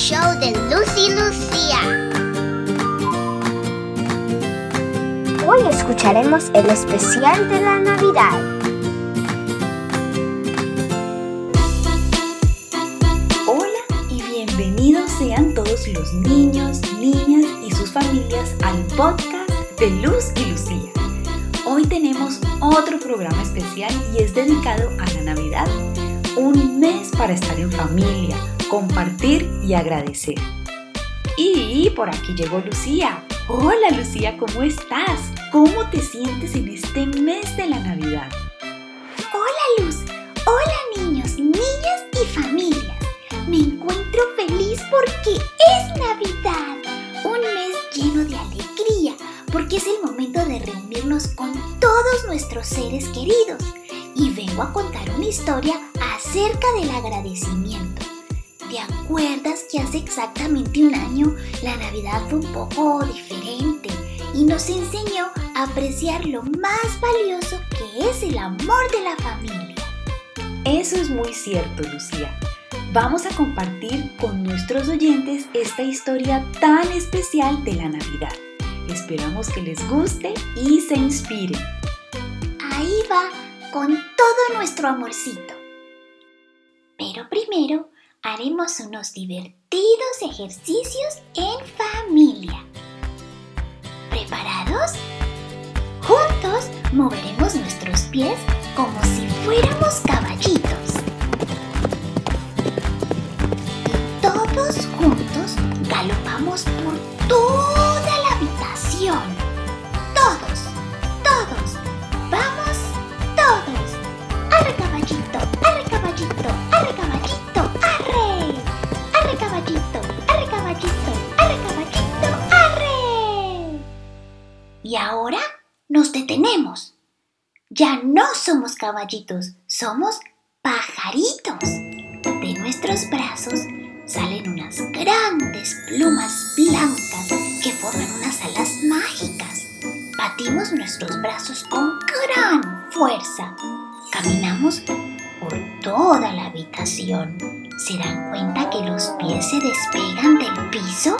show de Lucy Lucía. Hoy escucharemos el especial de la Navidad. Hola y bienvenidos sean todos los niños, niñas y sus familias al podcast de Luz y Lucía. Hoy tenemos otro programa especial y es dedicado a la Navidad. Un mes para estar en familia, compartir y agradecer. Y por aquí llegó Lucía. Hola Lucía, ¿cómo estás? ¿Cómo te sientes en este mes de la Navidad? Hola Luz, hola niños, niñas y familias. Me encuentro feliz porque es Navidad, un mes lleno de alegría, porque es el momento de reunirnos con todos nuestros seres queridos. Y vengo a contar una historia acerca del agradecimiento. ¿Te acuerdas que hace exactamente un año la Navidad fue un poco diferente y nos enseñó a apreciar lo más valioso que es el amor de la familia? Eso es muy cierto, Lucía. Vamos a compartir con nuestros oyentes esta historia tan especial de la Navidad. Esperamos que les guste y se inspiren. Ahí va con todo nuestro amorcito. Pero primero haremos unos divertidos ejercicios en familia. ¿Preparados? Juntos moveremos nuestros pies como si fuéramos caballitos. Y todos juntos galopamos por toda la habitación. Todos, Y ahora nos detenemos. Ya no somos caballitos, somos pajaritos. De nuestros brazos salen unas grandes plumas blancas que forman unas alas mágicas. Batimos nuestros brazos con gran fuerza. Caminamos por toda la habitación. ¿Se dan cuenta que los pies se despegan del piso?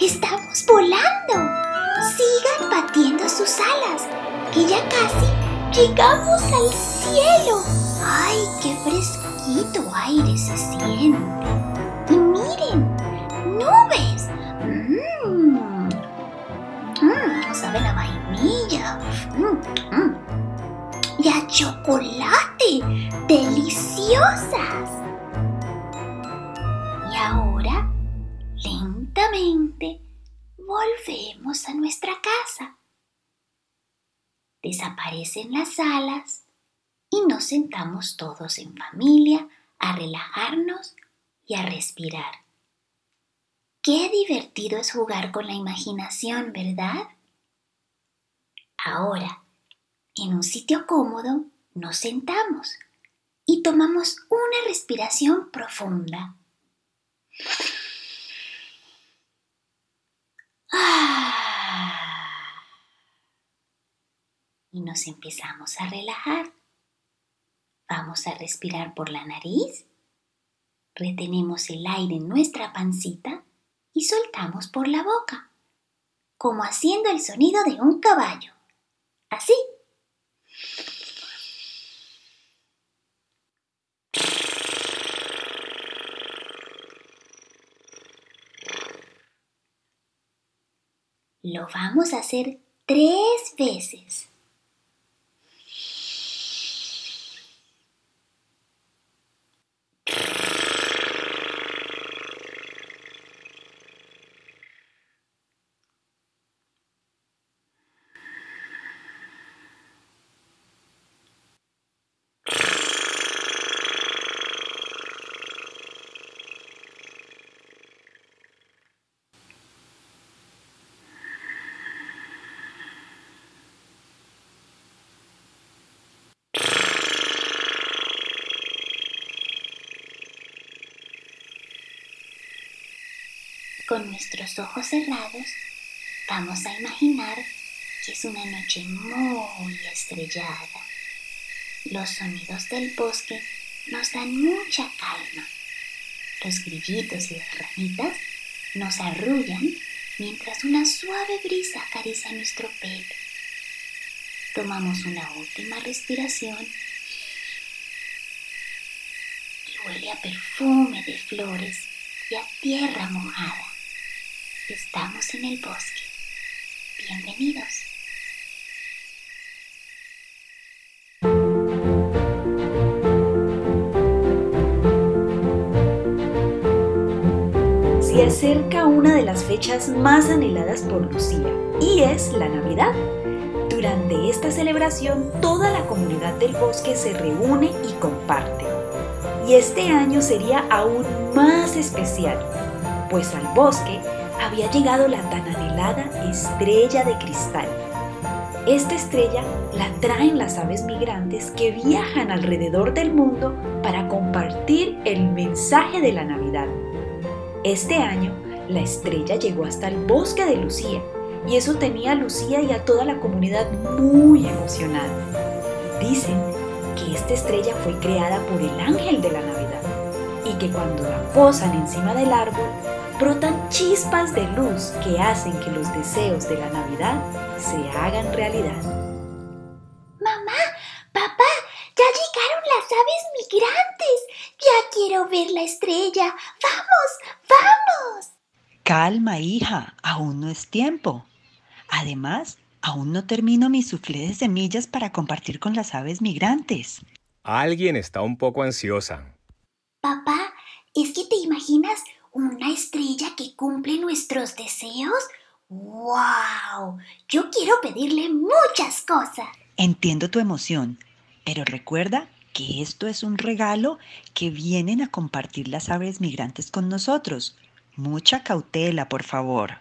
¡Estamos volando! Sigan batiendo sus alas, que ya casi llegamos al cielo. ¡Ay, qué fresquito aire se siente! Y miren, nubes. Mmm. Mmm, saben a vainilla. Mmm, mmm. Y a chocolate. Deliciosas. Y ahora, lentamente, volvemos a nuestra casa. Desaparecen las alas y nos sentamos todos en familia a relajarnos y a respirar. Qué divertido es jugar con la imaginación, ¿verdad? Ahora, en un sitio cómodo, nos sentamos y tomamos una respiración profunda. Y nos empezamos a relajar. Vamos a respirar por la nariz retenemos el aire en nuestra pancita y soltamos por la boca, como haciendo el sonido de un caballo. Así. Lo vamos a hacer tres veces. Con nuestros ojos cerrados, vamos a imaginar que es una noche muy estrellada. Los sonidos del bosque nos dan mucha calma. Los grillitos y las ranitas nos arrullan mientras una suave brisa acaricia nuestro pelo. Tomamos una última respiración y huele a perfume de flores y a tierra mojada. Estamos en el bosque. Bienvenidos. Se acerca una de las fechas más anheladas por Lucía y es la Navidad. Durante esta celebración toda la comunidad del bosque se reúne y comparte. Y este año sería aún más especial, pues al bosque había llegado la tan anhelada estrella de cristal. Esta estrella la traen las aves migrantes que viajan alrededor del mundo para compartir el mensaje de la Navidad. Este año, la estrella llegó hasta el bosque de Lucía y eso tenía a Lucía y a toda la comunidad muy emocionada. Dicen que esta estrella fue creada por el ángel de la Navidad y que cuando la posan encima del árbol, brotan chispas de luz que hacen que los deseos de la Navidad se hagan realidad. Mamá, papá, ya llegaron las aves migrantes. Ya quiero ver la estrella. Vamos, vamos. Calma, hija, aún no es tiempo. Además, aún no termino mi suflé de semillas para compartir con las aves migrantes. Alguien está un poco ansiosa. Papá, ¿es que te imaginas una estrella que cumple nuestros deseos? ¡Wow! Yo quiero pedirle muchas cosas. Entiendo tu emoción, pero recuerda que esto es un regalo que vienen a compartir las aves migrantes con nosotros. Mucha cautela, por favor.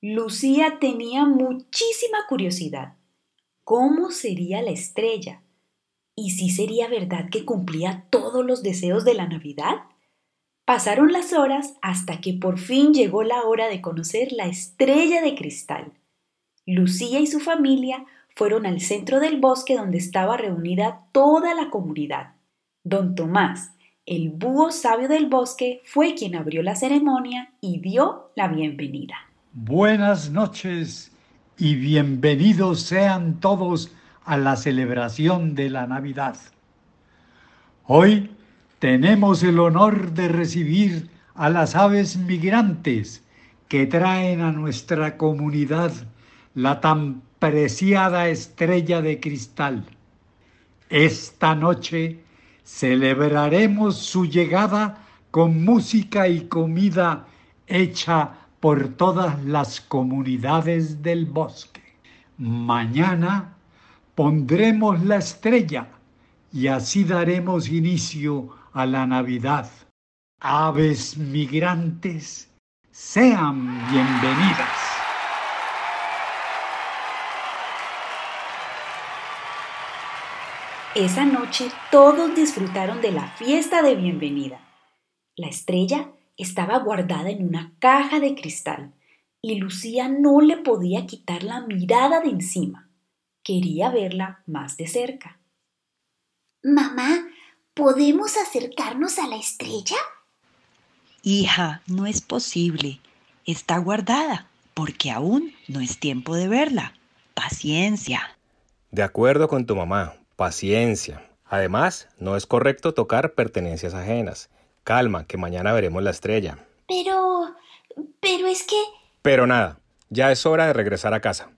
Lucía tenía muchísima curiosidad. ¿Cómo sería la estrella? ¿Y si sería verdad que cumplía todos los deseos de la Navidad? Pasaron las horas hasta que por fin llegó la hora de conocer la estrella de cristal. Lucía y su familia fueron al centro del bosque donde estaba reunida toda la comunidad. Don Tomás, el búho sabio del bosque, fue quien abrió la ceremonia y dio la bienvenida. Buenas noches y bienvenidos sean todos a la celebración de la Navidad. Hoy tenemos el honor de recibir a las aves migrantes que traen a nuestra comunidad la tan preciada estrella de cristal. Esta noche celebraremos su llegada con música y comida hecha por todas las comunidades del bosque. Mañana pondremos la estrella y así daremos inicio a la Navidad. Aves migrantes, sean bienvenidas. Esa noche todos disfrutaron de la fiesta de bienvenida. La estrella estaba guardada en una caja de cristal y Lucía no le podía quitar la mirada de encima. Quería verla más de cerca. Mamá, ¿podemos acercarnos a la estrella? Hija, no es posible. Está guardada, porque aún no es tiempo de verla. Paciencia. De acuerdo con tu mamá, paciencia. Además, no es correcto tocar pertenencias ajenas. Calma, que mañana veremos la estrella. Pero... pero es que... Pero nada, ya es hora de regresar a casa.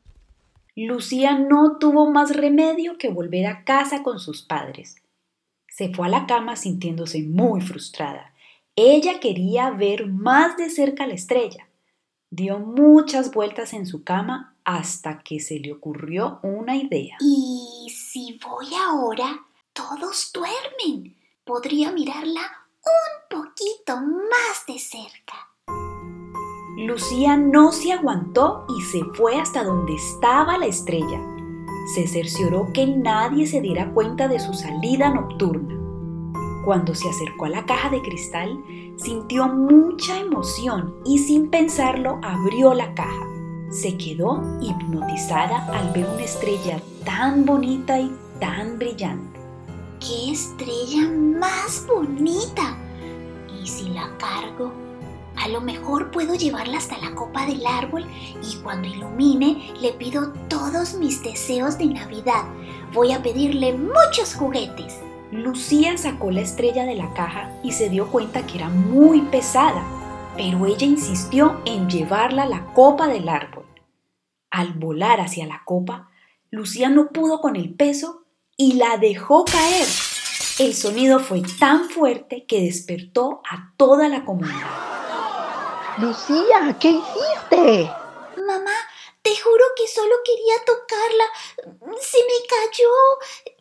Lucía no tuvo más remedio que volver a casa con sus padres. Se fue a la cama sintiéndose muy frustrada. Ella quería ver más de cerca la estrella. Dio muchas vueltas en su cama hasta que se le ocurrió una idea. ¿Y si voy ahora? Todos duermen. Podría mirarla un poquito más de cerca. Lucía no se aguantó y se fue hasta donde estaba la estrella. Se cercioró que nadie se diera cuenta de su salida nocturna. Cuando se acercó a la caja de cristal, sintió mucha emoción y sin pensarlo abrió la caja. Se quedó hipnotizada al ver una estrella tan bonita y tan brillante. ¡Qué estrella más bonita! ¿Y si la cargo? A lo mejor puedo llevarla hasta la copa del árbol y cuando ilumine le pido todos mis deseos de Navidad. Voy a pedirle muchos juguetes. Lucía sacó la estrella de la caja y se dio cuenta que era muy pesada, pero ella insistió en llevarla a la copa del árbol. Al volar hacia la copa, Lucía no pudo con el peso y la dejó caer. El sonido fue tan fuerte que despertó a toda la comunidad. Lucía, ¿qué hiciste? Mamá, te juro que solo quería tocarla. Se me cayó.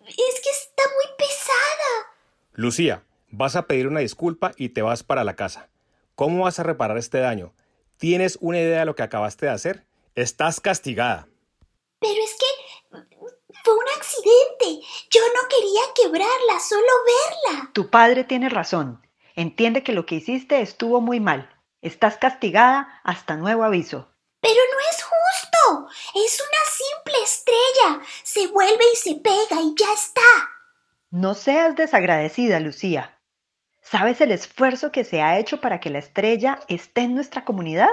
Es que está muy pesada. Lucía, vas a pedir una disculpa y te vas para la casa. ¿Cómo vas a reparar este daño? ¿Tienes una idea de lo que acabaste de hacer? Estás castigada. Pero es que fue un accidente. Yo no quería quebrarla, solo verla. Tu padre tiene razón. Entiende que lo que hiciste estuvo muy mal. Estás castigada hasta nuevo aviso. Pero no es justo. Es una simple estrella. Se vuelve y se pega y ya está. No seas desagradecida, Lucía. ¿Sabes el esfuerzo que se ha hecho para que la estrella esté en nuestra comunidad?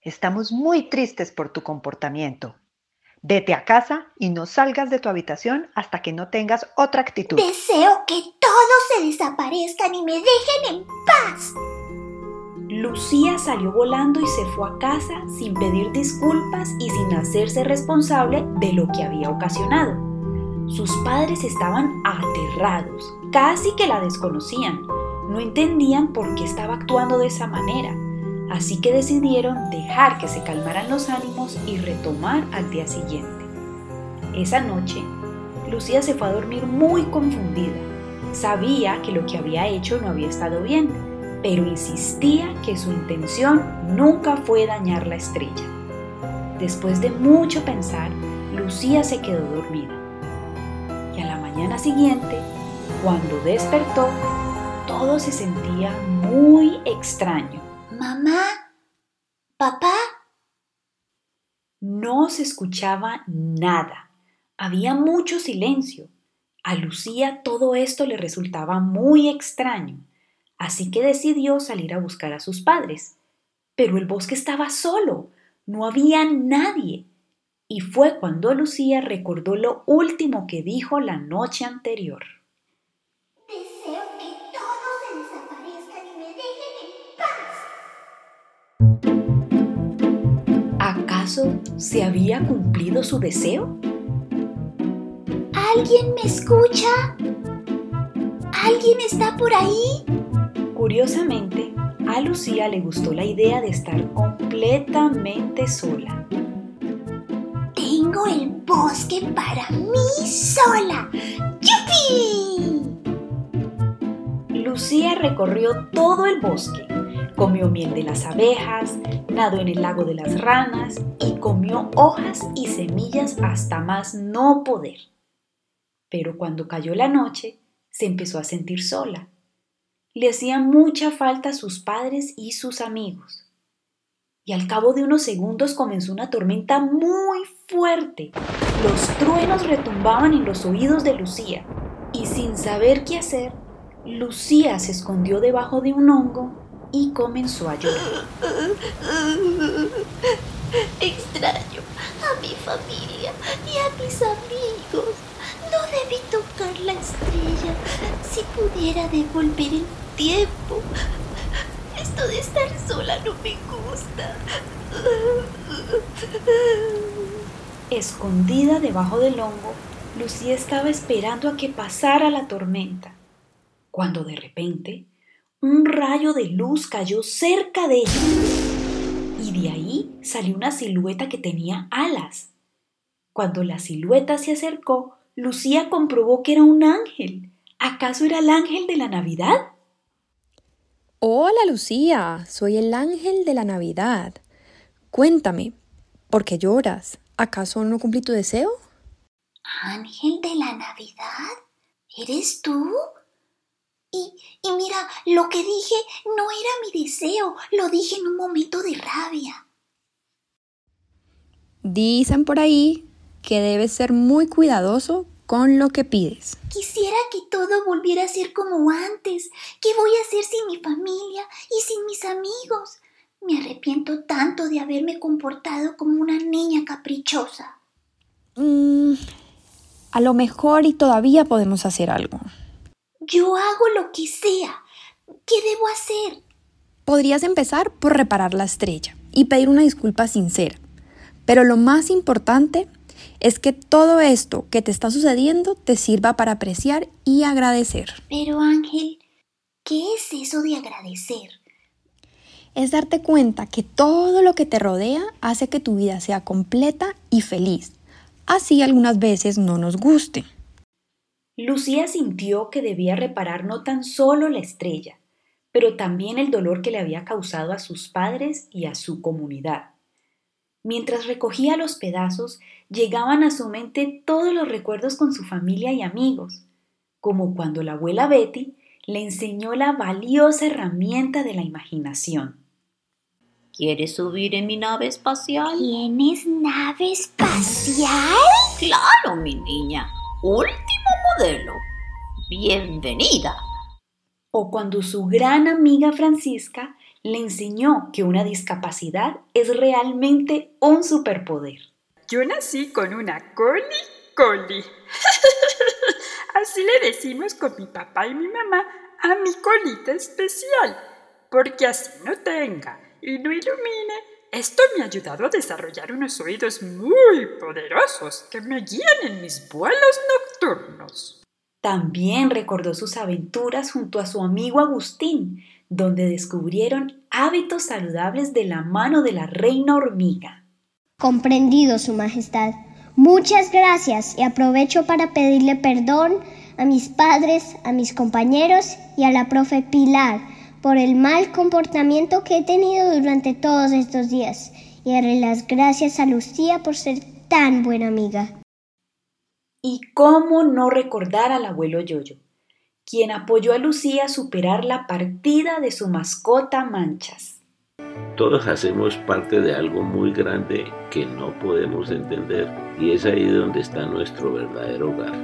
Estamos muy tristes por tu comportamiento. Vete a casa y no salgas de tu habitación hasta que no tengas otra actitud. Deseo que todos se desaparezcan y me dejen en paz. Lucía salió volando y se fue a casa sin pedir disculpas y sin hacerse responsable de lo que había ocasionado. Sus padres estaban aterrados, casi que la desconocían. No entendían por qué estaba actuando de esa manera, así que decidieron dejar que se calmaran los ánimos y retomar al día siguiente. Esa noche, Lucía se fue a dormir muy confundida. Sabía que lo que había hecho no había estado bien, pero insistía que su intención nunca fue dañar la estrella. Después de mucho pensar, Lucía se quedó dormida. Y a la mañana siguiente, cuando despertó, todo se sentía muy extraño. Mamá, papá, No se escuchaba nada. Había mucho silencio. A Lucía todo esto le resultaba muy extraño, así que decidió salir a buscar a sus padres. Pero el bosque estaba solo, no había nadie. Y fue cuando Lucía recordó lo último que dijo la noche anterior. deseo que todos se desaparezcan y me dejen en paz. ¿Acaso se había cumplido su deseo? ¿Alguien me escucha? ¿Alguien está por ahí? Curiosamente, a Lucía le gustó la idea de estar completamente sola. Tengo el bosque para mí sola. ¡Yupi! Lucía recorrió todo el bosque, comió miel de las abejas, nadó en el lago de las ranas y comió hojas y semillas hasta más no poder. Pero cuando cayó la noche, se empezó a sentir sola. Le hacían mucha falta sus padres y sus amigos. Y al cabo de unos segundos comenzó una tormenta muy fuerte. Los truenos retumbaban en los oídos de Lucía. Y sin saber qué hacer, Lucía se escondió debajo de un hongo y comenzó a llorar. Extraño a mi familia y a mis amigos. No debí tocar la estrella. Si pudiera devolver el tiempo. Esto de estar sola no me gusta. Escondida debajo del hongo, Lucía estaba esperando a que pasara la tormenta, cuando de repente un rayo de luz cayó cerca de ella y de ahí salió una silueta que tenía alas. Cuando la silueta se acercó, Lucía comprobó que era un ángel. ¿Acaso era el ángel de la Navidad? Hola Lucía, soy el ángel de la Navidad. Cuéntame, ¿por qué lloras? ¿Acaso no cumplí tu deseo? ¿Ángel de la Navidad? ¿Eres tú? Y, y mira, lo que dije no era mi deseo, lo dije en un momento de rabia. Dicen por ahí que debes ser muy cuidadoso con lo que pides. Quisiera que todo volviera a ser como antes. ¿Qué voy a hacer sin mi familia y sin mis amigos? Me arrepiento tanto de haberme comportado como una niña caprichosa. Mm, a lo mejor y todavía podemos hacer algo. Yo hago lo que sea. ¿Qué debo hacer? Podrías empezar por reparar la estrella y pedir una disculpa sincera. Pero lo más importante es que todo esto que te está sucediendo te sirva para apreciar y agradecer. Pero Ángel, ¿qué es eso de agradecer? Es darte cuenta que todo lo que te rodea hace que tu vida sea completa y feliz. Así algunas veces no nos guste. Lucía sintió que debía reparar no tan solo la estrella, pero también el dolor que le había causado a sus padres y a su comunidad. Mientras recogía los pedazos, llegaban a su mente todos los recuerdos con su familia y amigos, como cuando la abuela Betty le enseñó la valiosa herramienta de la imaginación. ¿Quieres subir en mi nave espacial? ¿Tienes nave espacial? Claro, mi niña. Último modelo. Bienvenida. O cuando su gran amiga Francisca le enseñó que una discapacidad es realmente un superpoder. Yo nací con una coli coli. Así le decimos con mi papá y mi mamá a mi colita especial, porque así no tenga y no ilumine. Esto me ha ayudado a desarrollar unos oídos muy poderosos que me guían en mis vuelos nocturnos. También recordó sus aventuras junto a su amigo Agustín, donde descubrieron hábitos saludables de la mano de la reina hormiga. Comprendido, Su Majestad. Muchas gracias y aprovecho para pedirle perdón a mis padres, a mis compañeros y a la profe Pilar por el mal comportamiento que he tenido durante todos estos días y darle las gracias a Lucía por ser tan buena amiga. ¿Y cómo no recordar al abuelo Yoyo? Quien apoyó a Lucía a superar la partida de su mascota Manchas. Todos hacemos parte de algo muy grande que no podemos entender y es ahí donde está nuestro verdadero hogar.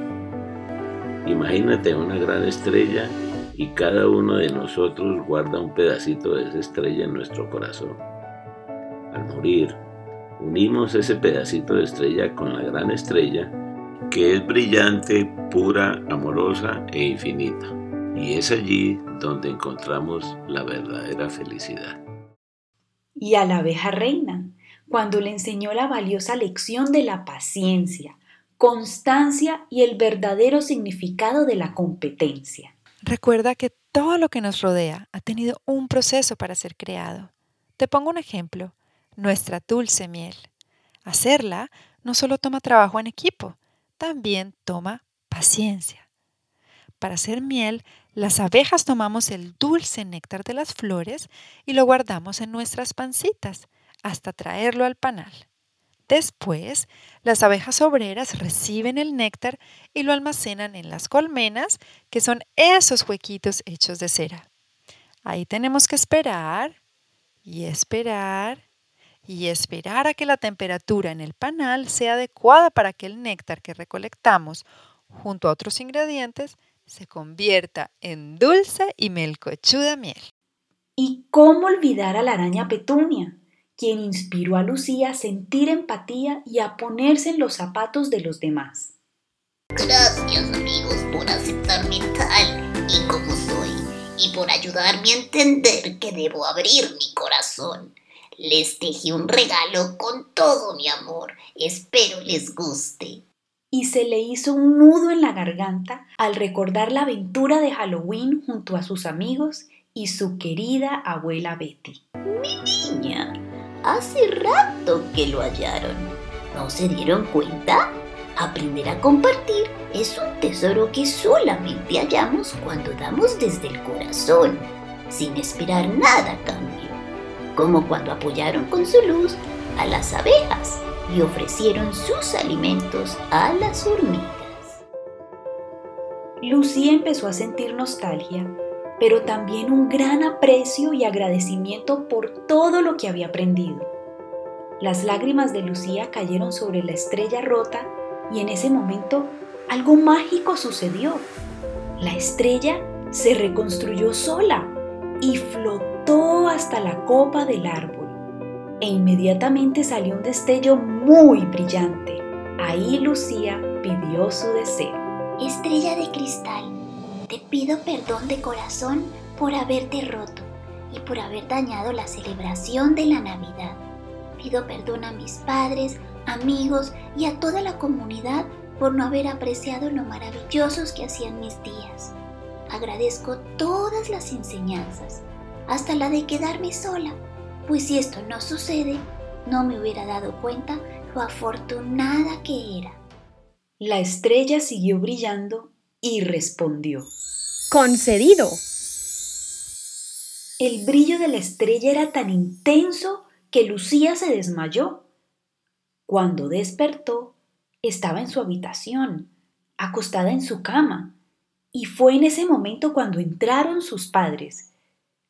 Imagínate una gran estrella y cada uno de nosotros guarda un pedacito de esa estrella en nuestro corazón. Al morir, unimos ese pedacito de estrella con la gran estrella que es brillante, pura, amorosa e infinita. Y es allí donde encontramos la verdadera felicidad. Y a la abeja reina, cuando le enseñó la valiosa lección de la paciencia, constancia y el verdadero significado de la competencia. Recuerda que todo lo que nos rodea ha tenido un proceso para ser creado. Te pongo un ejemplo, nuestra dulce miel. Hacerla no solo toma trabajo en equipo, también toma paciencia. Para hacer miel, las abejas tomamos el dulce néctar de las flores y lo guardamos en nuestras pancitas hasta traerlo al panal. Después, las abejas obreras reciben el néctar y lo almacenan en las colmenas, que son esos huequitos hechos de cera. Ahí tenemos que esperar y esperar y esperar a que la temperatura en el panal sea adecuada para que el néctar que recolectamos junto a otros ingredientes se convierta en dulce y melcochuda miel. ¿Y cómo olvidar a la araña Petunia, quien inspiró a Lucía a sentir empatía y a ponerse en los zapatos de los demás? Gracias amigos por aceptarme tal y como soy y por ayudarme a entender que debo abrir mi corazón les tejí un regalo con todo mi amor. Espero les guste. Y se le hizo un nudo en la garganta al recordar la aventura de Halloween junto a sus amigos y su querida abuela Betty. Mi niña, hace rato que lo hallaron. ¿No se dieron cuenta? Aprender a compartir es un tesoro que solamente hallamos cuando damos desde el corazón, sin esperar nada a cambio como cuando apoyaron con su luz a las abejas y ofrecieron sus alimentos a las hormigas. Lucía empezó a sentir nostalgia, pero también un gran aprecio y agradecimiento por todo lo que había aprendido. Las lágrimas de Lucía cayeron sobre la estrella rota y en ese momento algo mágico sucedió. La estrella se reconstruyó sola y flotó hasta la copa del árbol. E inmediatamente salió un destello muy brillante. Ahí Lucía pidió su deseo. Estrella de cristal, te pido perdón de corazón por haberte roto y por haber dañado la celebración de la Navidad. Pido perdón a mis padres, amigos y a toda la comunidad por no haber apreciado lo maravillosos que hacían mis días. Agradezco todas las enseñanzas, hasta la de quedarme sola, pues si esto no sucede, no me hubiera dado cuenta lo afortunada que era. La estrella siguió brillando y respondió. Concedido. El brillo de la estrella era tan intenso que Lucía se desmayó. Cuando despertó, estaba en su habitación, acostada en su cama, y fue en ese momento cuando entraron sus padres.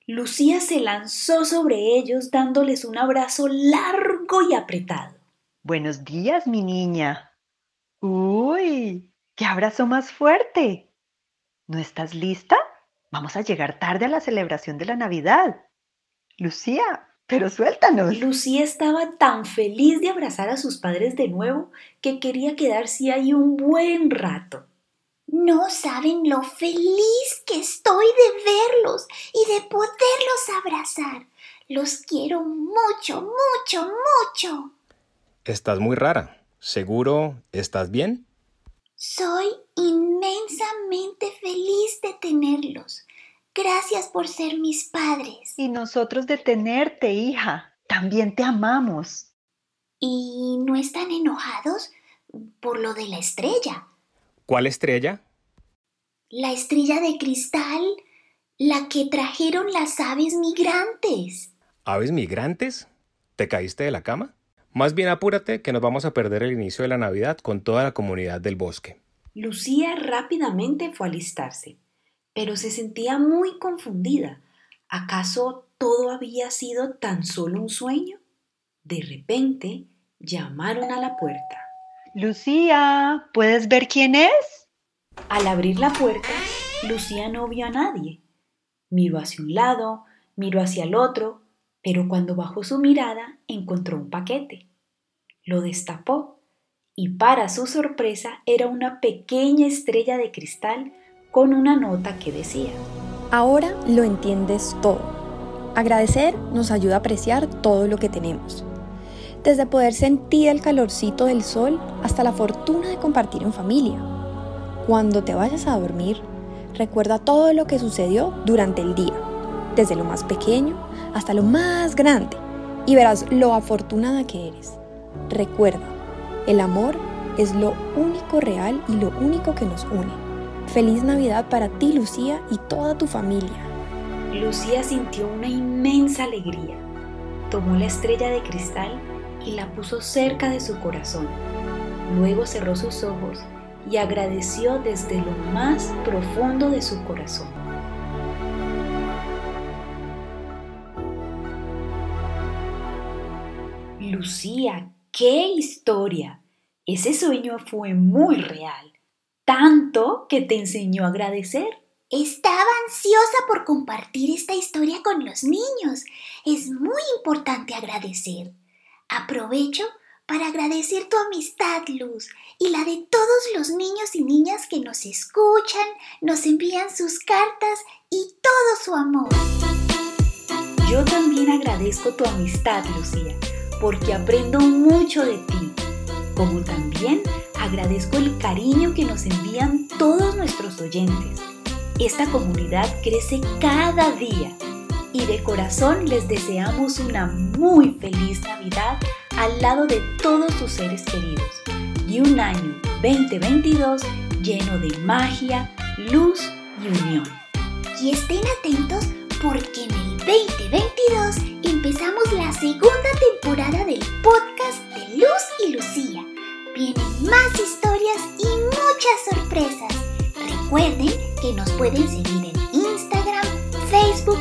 Lucía se lanzó sobre ellos dándoles un abrazo largo y apretado. Buenos días, mi niña. Uy, qué abrazo más fuerte. ¿No estás lista? Vamos a llegar tarde a la celebración de la Navidad. Lucía, pero suéltanos. Lucía estaba tan feliz de abrazar a sus padres de nuevo que quería quedarse ahí un buen rato. No saben lo feliz que estoy de verlos y de poderlos abrazar. Los quiero mucho, mucho, mucho. Estás muy rara. ¿Seguro estás bien? Soy inmensamente feliz de tenerlos. Gracias por ser mis padres. Y nosotros de tenerte, hija. También te amamos. ¿Y no están enojados por lo de la estrella? ¿Cuál estrella? La estrella de cristal, la que trajeron las aves migrantes. ¿Aves migrantes? ¿Te caíste de la cama? Más bien apúrate que nos vamos a perder el inicio de la Navidad con toda la comunidad del bosque. Lucía rápidamente fue a alistarse pero se sentía muy confundida. ¿Acaso todo había sido tan solo un sueño? De repente llamaron a la puerta. Lucía, ¿puedes ver quién es? Al abrir la puerta, Lucía no vio a nadie. Miró hacia un lado, miró hacia el otro, pero cuando bajó su mirada encontró un paquete. Lo destapó y para su sorpresa era una pequeña estrella de cristal con una nota que decía, Ahora lo entiendes todo. Agradecer nos ayuda a apreciar todo lo que tenemos. Desde poder sentir el calorcito del sol hasta la fortuna de compartir en familia. Cuando te vayas a dormir, recuerda todo lo que sucedió durante el día, desde lo más pequeño hasta lo más grande, y verás lo afortunada que eres. Recuerda, el amor es lo único real y lo único que nos une. Feliz Navidad para ti, Lucía, y toda tu familia. Lucía sintió una inmensa alegría. Tomó la estrella de cristal y la puso cerca de su corazón. Luego cerró sus ojos y agradeció desde lo más profundo de su corazón. Lucía, qué historia. Ese sueño fue muy real tanto que te enseñó a agradecer. Estaba ansiosa por compartir esta historia con los niños. Es muy importante agradecer. Aprovecho para agradecer tu amistad, Luz, y la de todos los niños y niñas que nos escuchan, nos envían sus cartas y todo su amor. Yo también agradezco tu amistad, Lucía, porque aprendo mucho de ti, como también agradezco el cariño que nos envían todos nuestros oyentes. Esta comunidad crece cada día y de corazón les deseamos una muy feliz Navidad al lado de todos sus seres queridos y un año 2022 lleno de magia, luz y unión. Y estén atentos porque en el 2022 empezamos la segunda temporada del podcast de Luz y Lucía Vienen más historias y muchas sorpresas. Recuerden que nos pueden seguir en Instagram, Facebook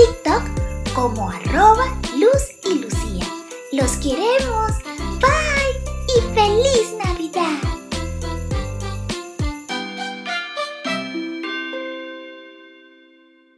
TikTok como arroba Luz y Lucía. Los queremos. Bye y feliz Navidad.